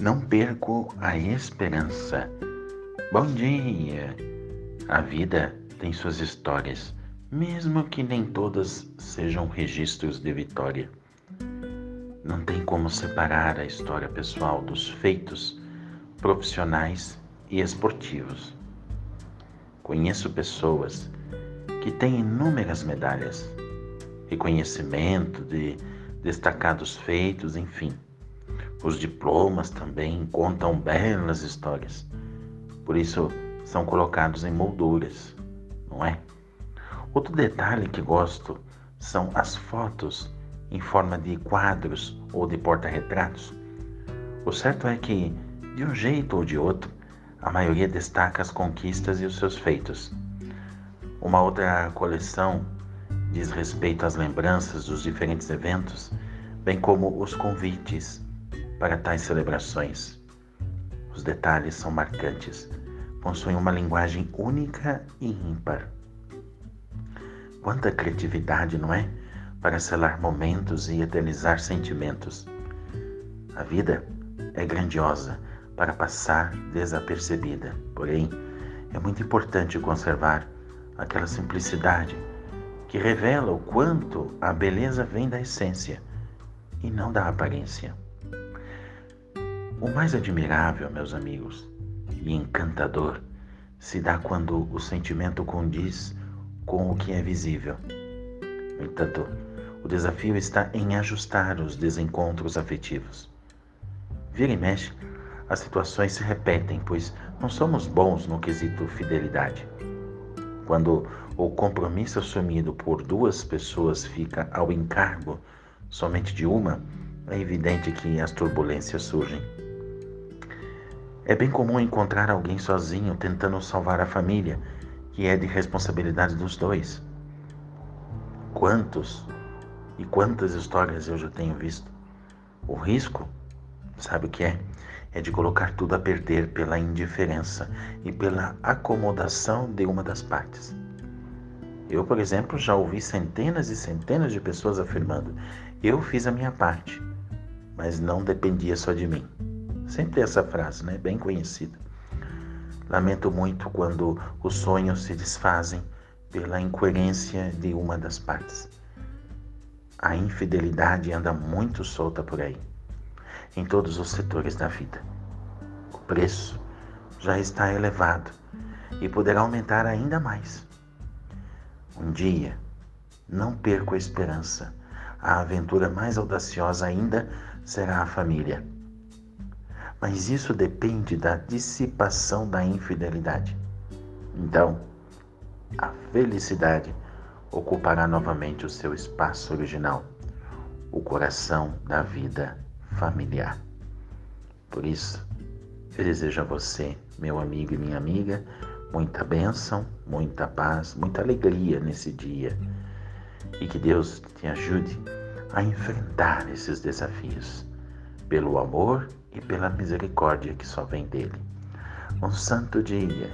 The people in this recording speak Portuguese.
Não perco a esperança. Bom dia! A vida tem suas histórias, mesmo que nem todas sejam registros de vitória. Não tem como separar a história pessoal dos feitos profissionais e esportivos. Conheço pessoas que têm inúmeras medalhas, reconhecimento de destacados feitos, enfim. Os diplomas também contam belas histórias. Por isso são colocados em molduras, não é? Outro detalhe que gosto são as fotos em forma de quadros ou de porta-retratos. O certo é que, de um jeito ou de outro, a maioria destaca as conquistas e os seus feitos. Uma outra coleção diz respeito às lembranças dos diferentes eventos, bem como os convites para tais celebrações. Os detalhes são marcantes, possuem uma linguagem única e ímpar. Quanta criatividade, não é? Para selar momentos e eternizar sentimentos. A vida é grandiosa para passar desapercebida, porém, é muito importante conservar aquela simplicidade que revela o quanto a beleza vem da essência e não da aparência. O mais admirável, meus amigos, e encantador se dá quando o sentimento condiz com o que é visível. No entanto, o desafio está em ajustar os desencontros afetivos. Vira e mexe, as situações se repetem, pois não somos bons no quesito fidelidade. Quando o compromisso assumido por duas pessoas fica ao encargo somente de uma, é evidente que as turbulências surgem. É bem comum encontrar alguém sozinho tentando salvar a família, que é de responsabilidade dos dois. Quantos e quantas histórias eu já tenho visto? O risco, sabe o que é? É de colocar tudo a perder pela indiferença e pela acomodação de uma das partes. Eu, por exemplo, já ouvi centenas e centenas de pessoas afirmando: eu fiz a minha parte, mas não dependia só de mim. Sempre essa frase, né? Bem conhecida. Lamento muito quando os sonhos se desfazem pela incoerência de uma das partes. A infidelidade anda muito solta por aí, em todos os setores da vida. O preço já está elevado e poderá aumentar ainda mais. Um dia, não perco a esperança a aventura mais audaciosa ainda será a família. Mas isso depende da dissipação da infidelidade. Então, a felicidade ocupará novamente o seu espaço original, o coração da vida familiar. Por isso, eu desejo a você, meu amigo e minha amiga, muita bênção, muita paz, muita alegria nesse dia e que Deus te ajude a enfrentar esses desafios pelo amor e pela misericórdia que só vem dele. Um santo dia.